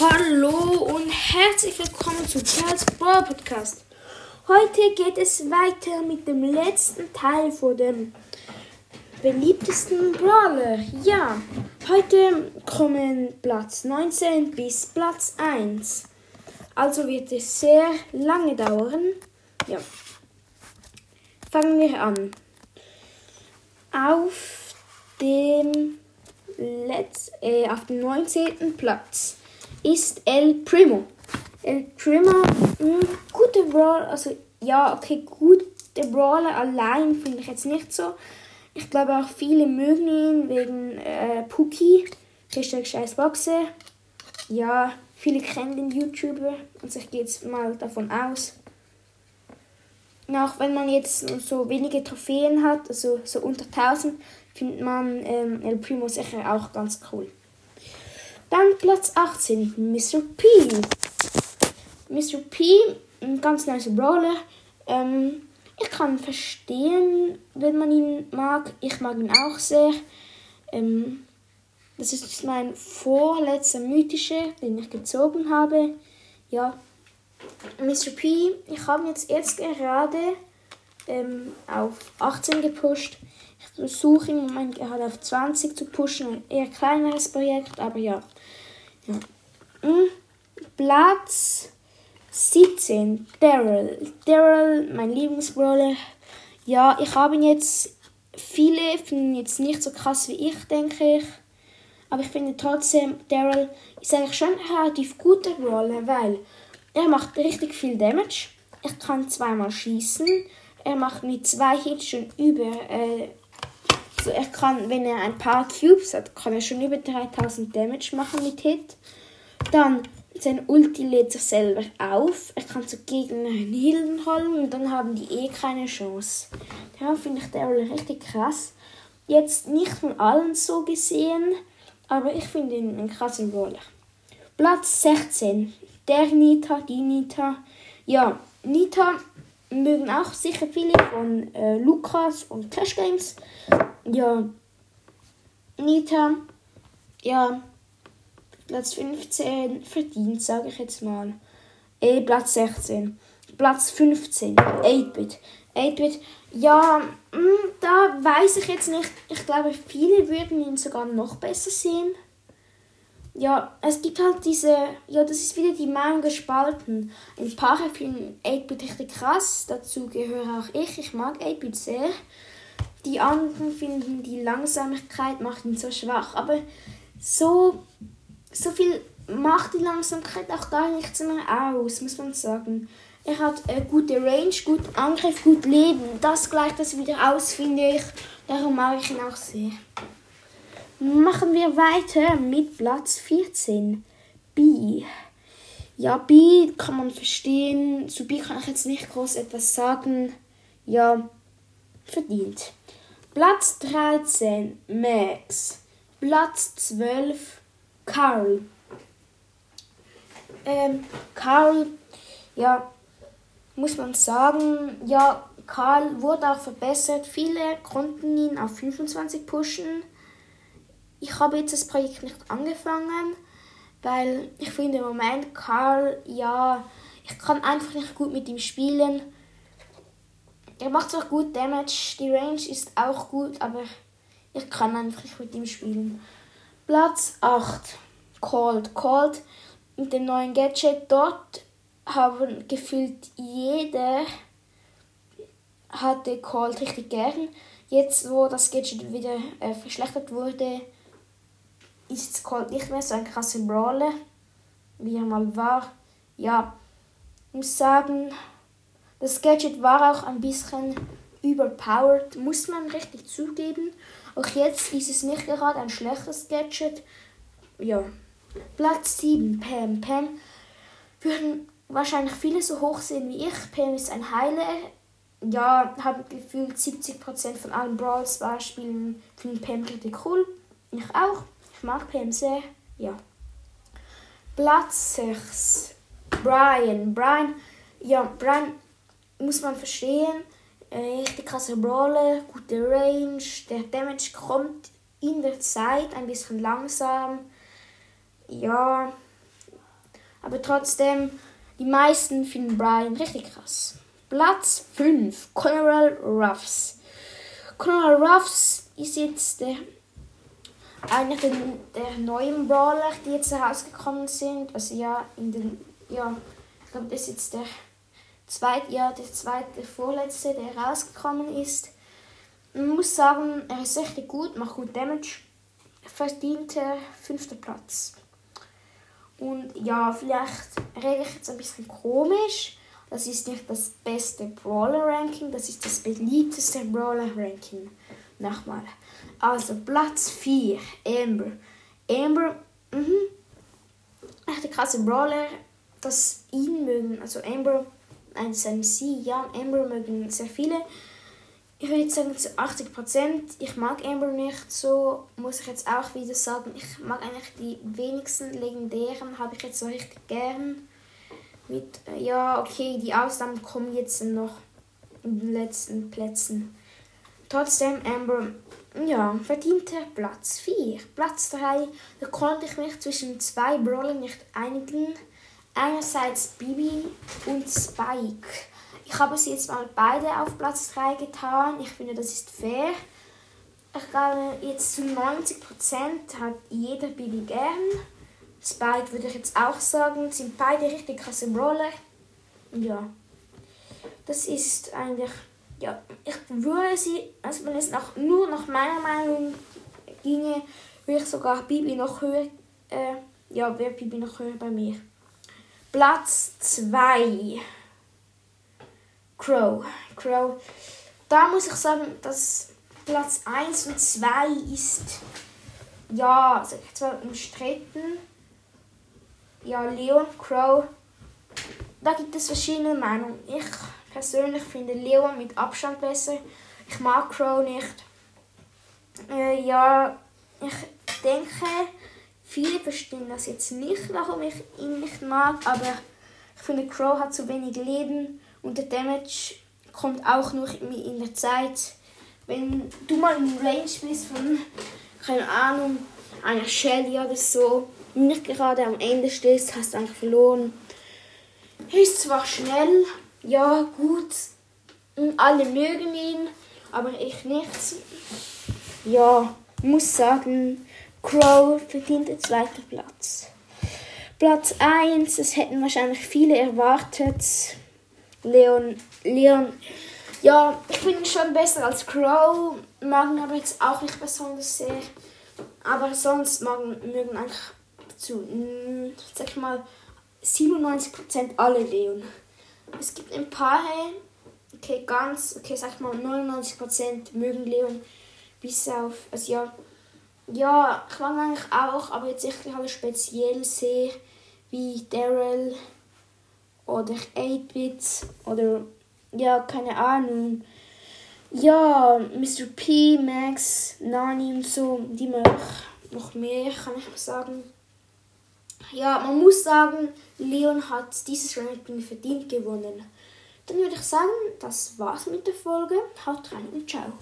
Hallo und herzlich willkommen zu Charles Brawl Podcast. Heute geht es weiter mit dem letzten Teil von dem beliebtesten Brawler. Ja, heute kommen Platz 19 bis Platz 1. Also wird es sehr lange dauern. Ja. Fangen wir an. Auf dem Letz äh, auf dem 19. Platz ist El Primo. El Primo, mh, hm, gute Brawler, also ja, okay, gute Brawler allein finde ich jetzt nicht so. Ich glaube auch viele mögen ihn wegen äh, Puki, Hashtag scheiß Boxe. Ja, viele kennen den YouTuber, also ich gehe jetzt mal davon aus. auch wenn man jetzt so wenige Trophäen hat, also so unter 1000, findet man ähm, El Primo sicher auch ganz cool. Dann Platz 18, Mr. P. Mr. P, ein ganz nice Brawler. Ähm, ich kann verstehen, wenn man ihn mag. Ich mag ihn auch sehr. Ähm, das ist mein vorletzter mythischer, den ich gezogen habe. Ja, Mr. P, ich habe jetzt jetzt gerade ähm, auf 18 gepusht. Ich versuche im Moment gerade auf 20 zu pushen. Ein eher kleineres Projekt, aber ja. Platz 17. Daryl. Daryl, mein Lieblingsbrawler. Ja, ich habe ihn jetzt. Viele finden ihn jetzt nicht so krass wie ich, denke ich. Aber ich finde trotzdem, Daryl ist eigentlich schon ein relativ guter Brawler, weil er macht richtig viel Damage. Er kann zweimal schießen. Er macht mit zwei Hits schon über äh, also er kann, wenn er ein paar Cubes hat, kann er schon über 3000 Damage machen mit Hit. Dann sein Ulti lädt sich selber auf. Er kann zu Gegner Hilden holen und dann haben die eh keine Chance. Ja, finde ich Daryl richtig krass. Jetzt nicht von allen so gesehen, aber ich finde ihn einen krassen Brawler. Platz 16. Der Nita, die Nita. Ja, Nita mögen auch sicher viele von äh, Lukas und Clash Games. Ja, Nita, ja, Platz 15 verdient, sage ich jetzt mal. Eh, Platz 16. Platz 15, 8-Bit. 8-Bit, ja, hm, da weiß ich jetzt nicht. Ich glaube, viele würden ihn sogar noch besser sehen ja, es gibt halt diese, ja, das ist wieder die Meinung gespalten. Ein paar finden 8-Bit richtig krass, dazu gehöre auch ich, ich mag 8-Bit sehr. Die anderen finden die Langsamkeit macht ihn so schwach, aber so, so viel macht die Langsamkeit auch gar nichts mehr aus, muss man sagen. Er hat äh, gute Range, gut Angriff, gut Leben. Das gleicht das wieder aus, finde ich. Darum mag ich ihn auch sehr. Machen wir weiter mit Platz 14. B. Ja, B kann man verstehen. Zu B kann ich jetzt nicht groß etwas sagen. Ja, verdient. Platz 13. Max. Platz 12. Karl. Ähm, Karl, ja, muss man sagen, ja, Karl wurde auch verbessert. Viele konnten ihn auf 25 pushen ich habe jetzt das Projekt nicht angefangen, weil ich finde im Moment Karl, ja, ich kann einfach nicht gut mit ihm spielen. Er macht zwar gut Damage, die Range ist auch gut, aber ich kann einfach nicht mit ihm spielen. Platz 8. Cold. Cold mit dem neuen Gadget. Dort haben gefühlt jeder hatte Cold richtig gern. Jetzt, wo das Gadget wieder äh, verschlechtert wurde, ist Colt nicht mehr so ein krasser Brawler, wie er mal war. Ja, ich muss sagen, das Gadget war auch ein bisschen überpowered, muss man richtig zugeben. Auch jetzt ist es nicht gerade ein schlechtes Gadget. Ja, Platz 7, Pam. Pam würden wahrscheinlich viele so hoch sehen wie ich. Pam ist ein Heiler. Ja, habe gefühlt 70% von allen Brawls Beispielen finden Pam richtig cool. Ich auch. Ich mag PM sehr. Ja. Platz 6. Brian. Brian, ja, Brian muss man verstehen. Richtig krasser Brawler, gute Range. Der Damage kommt in der Zeit ein bisschen langsam. Ja, Aber trotzdem, die meisten finden Brian richtig krass. Platz 5, Conrad Ruffs. Conrad Ruffs ist jetzt der, einer der, der neuen Brawler, die jetzt herausgekommen sind. Also ja, in den, ja, ich glaube, das ist jetzt der zweite, ja, der zweite, vorletzte, der rausgekommen ist. Man muss sagen, er ist richtig gut, macht gut Damage. Verdiente fünfter Platz. Und ja, vielleicht rede ich jetzt ein bisschen komisch. Das ist nicht das beste Brawler-Ranking, das ist das beliebteste Brawler-Ranking. Nochmal. Also Platz 4, Amber. Amber, mhm. Echt ein krasser Brawler, das ihn mögen. Also Amber, ein sie, ja, Amber mögen sehr viele ich würde sagen zu 80 Prozent. Ich mag Amber nicht so, muss ich jetzt auch wieder sagen. Ich mag eigentlich die wenigsten legendären, habe ich jetzt so richtig gern. Mit, äh, ja, okay, die Ausnahmen kommen jetzt noch in den letzten Plätzen. Trotzdem, Amber, ja, verdiente Platz 4. Platz 3, da konnte ich mich zwischen zwei Brawlern nicht einigen. Einerseits Bibi und Spike. Ich habe sie jetzt mal beide auf Platz 3 getan. Ich finde, das ist fair. Ich glaube, jetzt zu 90% hat jeder Bibi gern. Spike würde ich jetzt auch sagen, sind beide richtig krasse Brawler. Ja, das ist eigentlich, ja, ich würde sie, also wenn es nach, nur nach meiner Meinung ginge, würde ich sogar Bibi noch höher, äh, ja, wäre Bibi noch höher bei mir. Platz 2. Crow. Crow. Da muss ich sagen, dass Platz 1 und 2 ist ja, sag ich zwar umstritten. Ja, Leon, Crow. Da gibt es verschiedene Meinungen. Ich persönlich finde Leon mit Abstand besser. Ich mag Crow nicht. Äh, ja, ich denke, viele verstehen das jetzt nicht, warum ich ihn nicht mag, aber ich finde, Crow hat zu wenig Leben und der Damage kommt auch nur in der Zeit, wenn du mal in Range bist von, keine Ahnung, einer Shelly oder so, nicht gerade am Ende stehst, hast du einfach verloren. Er ist zwar schnell, ja gut, alle mögen ihn, aber ich nicht. Ja, muss sagen, Crow verdient den zweiten Platz. Platz 1, das hätten wahrscheinlich viele erwartet. Leon, Leon, ja, ich finde ihn schon besser als Crow, mag ihn aber jetzt auch nicht besonders sehr. Aber sonst magen, mögen eigentlich zu, mm, sag ich mal, 97% alle Leon. Es gibt ein paar, okay, ganz, okay, sag ich mal, 99% mögen Leon, bis auf, also ja, ja, ich mag eigentlich auch, aber jetzt ich halt speziell sehr, wie Daryl, oder 8-Bit oder ja, keine Ahnung. Ja, Mr. P, Max, Nani und so, die mag noch mehr, kann ich sagen. Ja, man muss sagen, Leon hat dieses Ranking verdient gewonnen. Dann würde ich sagen, das war's mit der Folge. Haut rein und ciao.